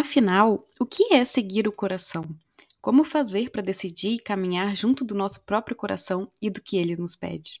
Afinal, o que é seguir o coração? Como fazer para decidir e caminhar junto do nosso próprio coração e do que ele nos pede?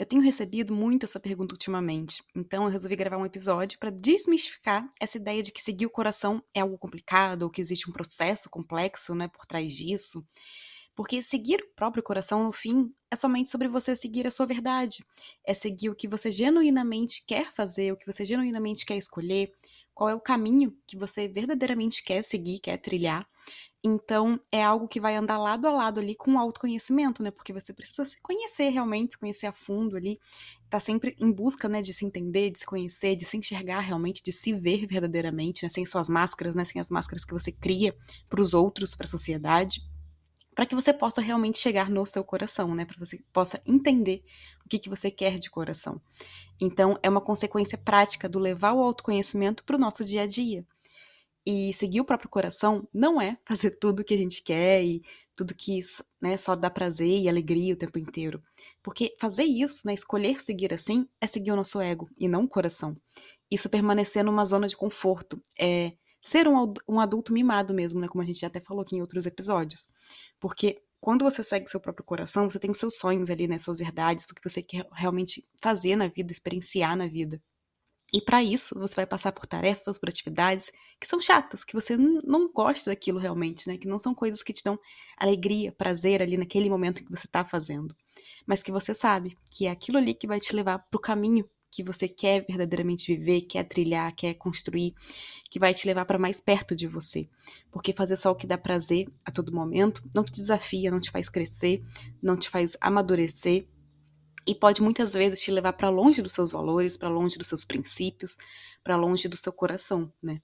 Eu tenho recebido muito essa pergunta ultimamente, então eu resolvi gravar um episódio para desmistificar essa ideia de que seguir o coração é algo complicado ou que existe um processo complexo né, por trás disso. Porque seguir o próprio coração, no fim, é somente sobre você seguir a sua verdade. É seguir o que você genuinamente quer fazer, o que você genuinamente quer escolher, qual é o caminho que você verdadeiramente quer seguir, quer trilhar. Então, é algo que vai andar lado a lado ali com o autoconhecimento, né? Porque você precisa se conhecer realmente, se conhecer a fundo ali, tá sempre em busca, né, de se entender, de se conhecer, de se enxergar realmente, de se ver verdadeiramente, né, sem suas máscaras, né, sem as máscaras que você cria para os outros, para a sociedade para que você possa realmente chegar no seu coração, né? Para você possa entender o que, que você quer de coração. Então, é uma consequência prática do levar o autoconhecimento para o nosso dia a dia. E seguir o próprio coração não é fazer tudo o que a gente quer e tudo que né, só dá prazer e alegria o tempo inteiro. Porque fazer isso, né, escolher seguir assim, é seguir o nosso ego e não o coração. Isso permanecer numa zona de conforto, é ser um, um adulto mimado mesmo, né? Como a gente já até falou aqui em outros episódios. Porque quando você segue seu próprio coração, você tem os seus sonhos ali, né? Suas verdades, o que você quer realmente fazer na vida, experienciar na vida. E para isso, você vai passar por tarefas, por atividades que são chatas, que você não gosta daquilo realmente, né? Que não são coisas que te dão alegria, prazer ali naquele momento que você está fazendo. Mas que você sabe que é aquilo ali que vai te levar para o caminho que você quer verdadeiramente viver, quer trilhar, quer construir, que vai te levar para mais perto de você. Porque fazer só o que dá prazer a todo momento não te desafia, não te faz crescer, não te faz amadurecer e pode muitas vezes te levar para longe dos seus valores, para longe dos seus princípios, para longe do seu coração, né?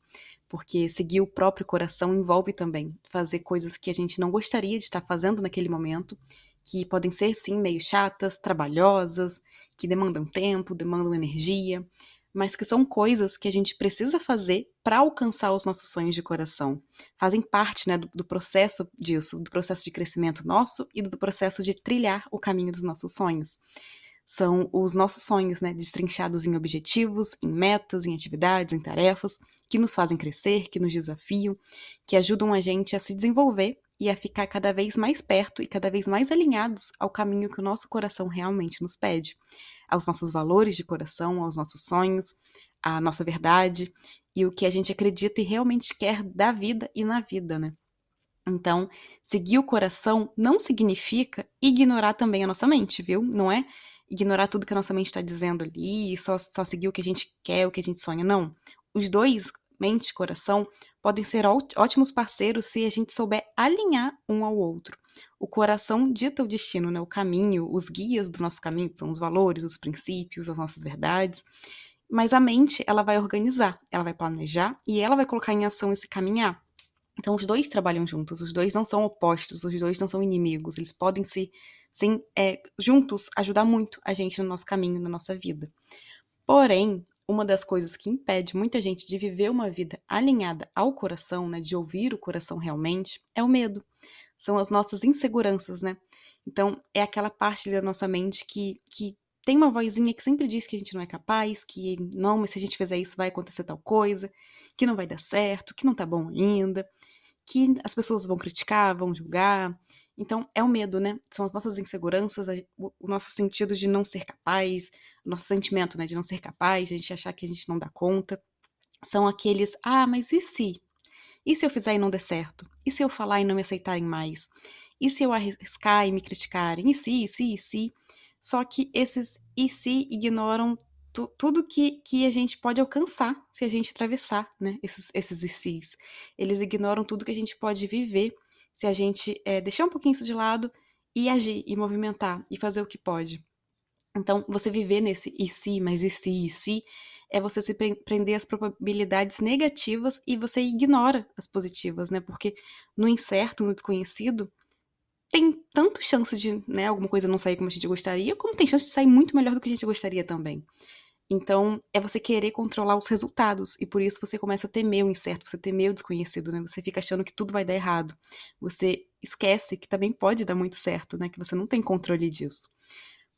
Porque seguir o próprio coração envolve também fazer coisas que a gente não gostaria de estar fazendo naquele momento que podem ser sim meio chatas, trabalhosas, que demandam tempo, demandam energia, mas que são coisas que a gente precisa fazer para alcançar os nossos sonhos de coração. Fazem parte né, do, do, processo disso, do processo de crescimento nosso e do processo de trilhar o caminho dos nossos sonhos. São os nossos sonhos, né, destrinchados em objetivos, em metas, em atividades, em tarefas, que nos fazem crescer, que nos desafiam, que ajudam a gente a se desenvolver e a ficar cada vez mais perto e cada vez mais alinhados ao caminho que o nosso coração realmente nos pede, aos nossos valores de coração, aos nossos sonhos, à nossa verdade e o que a gente acredita e realmente quer da vida e na vida, né? Então, seguir o coração não significa ignorar também a nossa mente, viu? Não é ignorar tudo que a nossa mente está dizendo ali só, só seguir o que a gente quer, o que a gente sonha, não. Os dois, mente e coração, podem ser ótimos parceiros se a gente souber alinhar um ao outro. O coração dita o destino, né? o caminho, os guias do nosso caminho, são os valores, os princípios, as nossas verdades. Mas a mente, ela vai organizar, ela vai planejar e ela vai colocar em ação esse caminhar. Então, os dois trabalham juntos, os dois não são opostos, os dois não são inimigos, eles podem se, sim, é, juntos, ajudar muito a gente no nosso caminho, na nossa vida. Porém, uma das coisas que impede muita gente de viver uma vida alinhada ao coração, né, de ouvir o coração realmente, é o medo. São as nossas inseguranças, né? Então, é aquela parte da nossa mente que, que tem uma vozinha que sempre diz que a gente não é capaz, que não, mas se a gente fizer isso vai acontecer tal coisa, que não vai dar certo, que não tá bom ainda, que as pessoas vão criticar, vão julgar, então, é o medo, né? São as nossas inseguranças, o nosso sentido de não ser capaz, o nosso sentimento, né, de não ser capaz, de a gente achar que a gente não dá conta. São aqueles, ah, mas e se? E se eu fizer e não der certo? E se eu falar e não me aceitarem mais? E se eu arriscar e me criticarem? E se, e se, e se? Só que esses e se ignoram tu, tudo que, que a gente pode alcançar se a gente atravessar, né? Esses, esses e se's. Eles ignoram tudo que a gente pode viver se a gente é, deixar um pouquinho isso de lado e agir, e movimentar, e fazer o que pode. Então, você viver nesse e se, mas e se, e se, é você se prender às probabilidades negativas e você ignora as positivas, né? Porque no incerto, no desconhecido, tem tanto chance de né, alguma coisa não sair como a gente gostaria, como tem chance de sair muito melhor do que a gente gostaria também. Então, é você querer controlar os resultados. E por isso você começa a temer o incerto, você temer o desconhecido, né? Você fica achando que tudo vai dar errado. Você esquece que também pode dar muito certo, né? Que você não tem controle disso.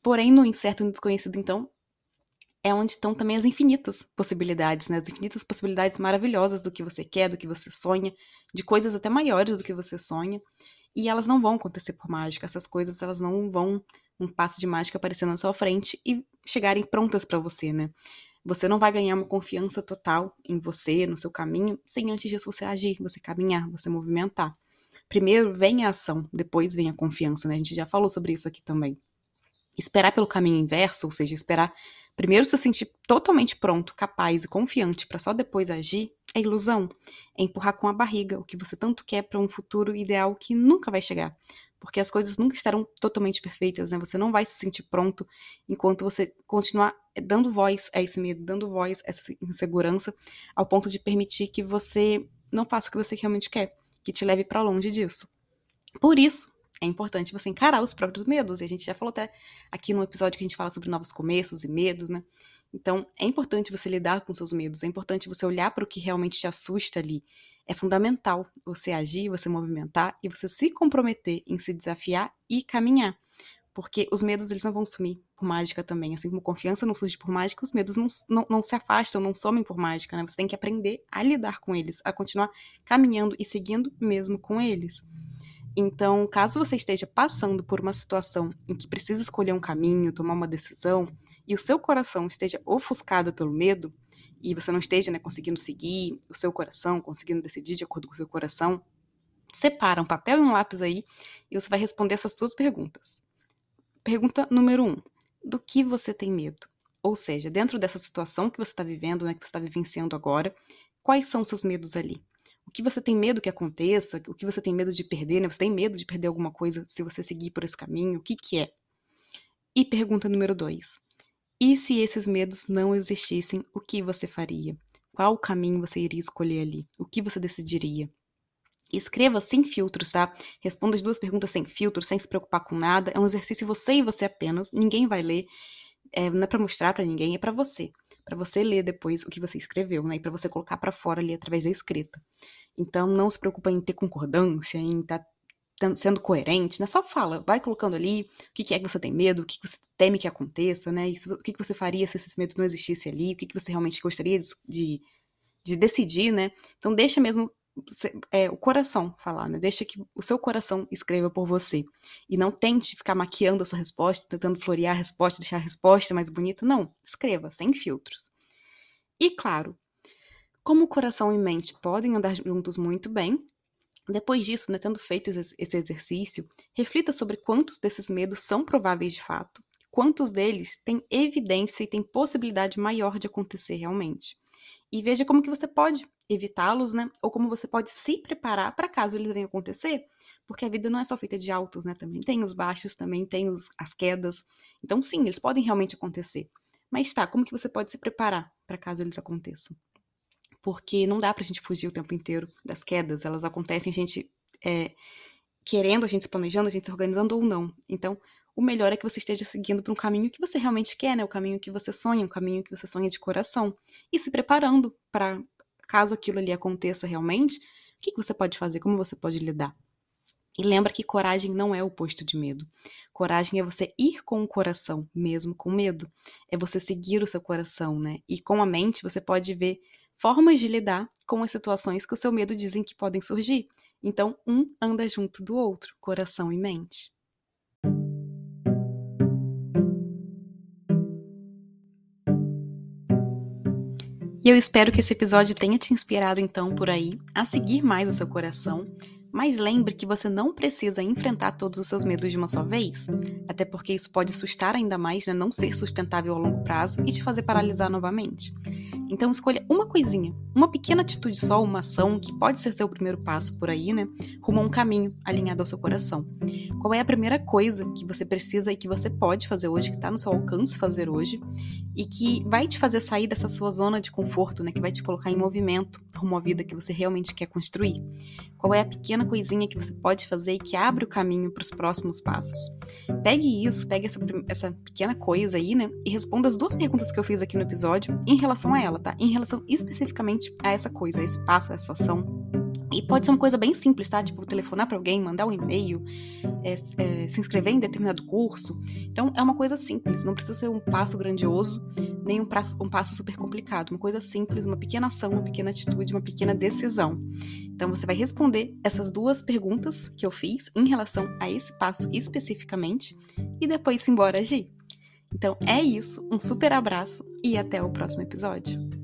Porém, no incerto e no desconhecido, então, é onde estão também as infinitas possibilidades, né? As infinitas possibilidades maravilhosas do que você quer, do que você sonha, de coisas até maiores do que você sonha. E elas não vão acontecer por mágica. Essas coisas, elas não vão um passe de mágica aparecer na sua frente e chegarem prontas para você, né? Você não vai ganhar uma confiança total em você, no seu caminho, sem antes disso você agir, você caminhar, você movimentar. Primeiro vem a ação, depois vem a confiança, né? A gente já falou sobre isso aqui também. Esperar pelo caminho inverso, ou seja, esperar primeiro se sentir totalmente pronto, capaz e confiante para só depois agir, é ilusão. É empurrar com a barriga o que você tanto quer para um futuro ideal que nunca vai chegar porque as coisas nunca estarão totalmente perfeitas, né? Você não vai se sentir pronto enquanto você continuar eh, dando voz a esse medo, dando voz a essa insegurança, ao ponto de permitir que você não faça o que você realmente quer, que te leve para longe disso. Por isso, é importante você encarar os próprios medos, e a gente já falou até aqui no episódio que a gente fala sobre novos começos e medo, né? Então, é importante você lidar com seus medos, é importante você olhar para o que realmente te assusta ali, é fundamental você agir, você movimentar e você se comprometer em se desafiar e caminhar. Porque os medos eles não vão sumir por mágica também. Assim como confiança não surge por mágica, os medos não, não, não se afastam, não somem por mágica. Né? Você tem que aprender a lidar com eles, a continuar caminhando e seguindo mesmo com eles. Então, caso você esteja passando por uma situação em que precisa escolher um caminho, tomar uma decisão, e o seu coração esteja ofuscado pelo medo, e você não esteja né, conseguindo seguir o seu coração, conseguindo decidir de acordo com o seu coração, separa um papel e um lápis aí e você vai responder essas duas perguntas. Pergunta número um: do que você tem medo? Ou seja, dentro dessa situação que você está vivendo, né, que você está vivenciando agora, quais são os seus medos ali? O que você tem medo que aconteça? O que você tem medo de perder? Né? Você tem medo de perder alguma coisa se você seguir por esse caminho? O que, que é? E pergunta número dois: e se esses medos não existissem, o que você faria? Qual caminho você iria escolher ali? O que você decidiria? Escreva sem filtros, tá? Responda as duas perguntas sem filtros, sem se preocupar com nada. É um exercício você e você apenas. Ninguém vai ler. É, não é para mostrar para ninguém, é para você, para você ler depois o que você escreveu, né? E para você colocar para fora ali através da escrita. Então não se preocupa em ter concordância, em estar tá sendo coerente, né? Só fala, vai colocando ali o que, é que você tem medo, o que, você teme que aconteça, né? o que, que você faria se esse medo não existisse ali, o que, que você realmente gostaria de, de decidir, né? Então deixa mesmo é, o coração falar, né? Deixa que o seu coração escreva por você. E não tente ficar maquiando a sua resposta, tentando florear a resposta, deixar a resposta mais bonita. Não, escreva, sem filtros. E claro, como o coração e mente podem andar juntos muito bem, depois disso, né, tendo feito esse exercício, reflita sobre quantos desses medos são prováveis de fato, quantos deles têm evidência e têm possibilidade maior de acontecer realmente. E veja como que você pode evitá-los, né? Ou como você pode se preparar para caso eles venham acontecer, porque a vida não é só feita de altos, né? Também tem os baixos, também tem os, as quedas. Então, sim, eles podem realmente acontecer. Mas tá, como que você pode se preparar para caso eles aconteçam? porque não dá pra gente fugir o tempo inteiro das quedas, elas acontecem a gente é, querendo, a gente se planejando, a gente se organizando ou não. Então, o melhor é que você esteja seguindo para um caminho que você realmente quer, né? O caminho que você sonha, o caminho que você sonha de coração. E se preparando para, caso aquilo ali aconteça realmente, o que, que você pode fazer, como você pode lidar. E lembra que coragem não é o oposto de medo. Coragem é você ir com o coração, mesmo com medo. É você seguir o seu coração, né? E com a mente você pode ver formas de lidar com as situações que o seu medo dizem que podem surgir. Então, um anda junto do outro, coração e mente. E eu espero que esse episódio tenha te inspirado então por aí a seguir mais o seu coração, mas lembre que você não precisa enfrentar todos os seus medos de uma só vez, até porque isso pode assustar ainda mais, né, não ser sustentável a longo prazo e te fazer paralisar novamente. Então escolha uma coisinha, uma pequena atitude só, uma ação que pode ser seu primeiro passo por aí, né? Rumo a um caminho alinhado ao seu coração. Qual é a primeira coisa que você precisa e que você pode fazer hoje, que está no seu alcance fazer hoje, e que vai te fazer sair dessa sua zona de conforto, né? Que vai te colocar em movimento rumo à vida que você realmente quer construir? Qual é a pequena coisinha que você pode fazer e que abre o caminho para os próximos passos? Pegue isso, pegue essa, essa pequena coisa aí, né? E responda as duas perguntas que eu fiz aqui no episódio em relação a ela, tá? Em relação especificamente a essa coisa, a esse passo, a essa ação e pode ser uma coisa bem simples, tá? Tipo, telefonar para alguém, mandar um e-mail, é, é, se inscrever em determinado curso. Então, é uma coisa simples, não precisa ser um passo grandioso, nem um passo, um passo super complicado. Uma coisa simples, uma pequena ação, uma pequena atitude, uma pequena decisão. Então, você vai responder essas duas perguntas que eu fiz em relação a esse passo especificamente e depois se embora agir. Então, é isso. Um super abraço e até o próximo episódio.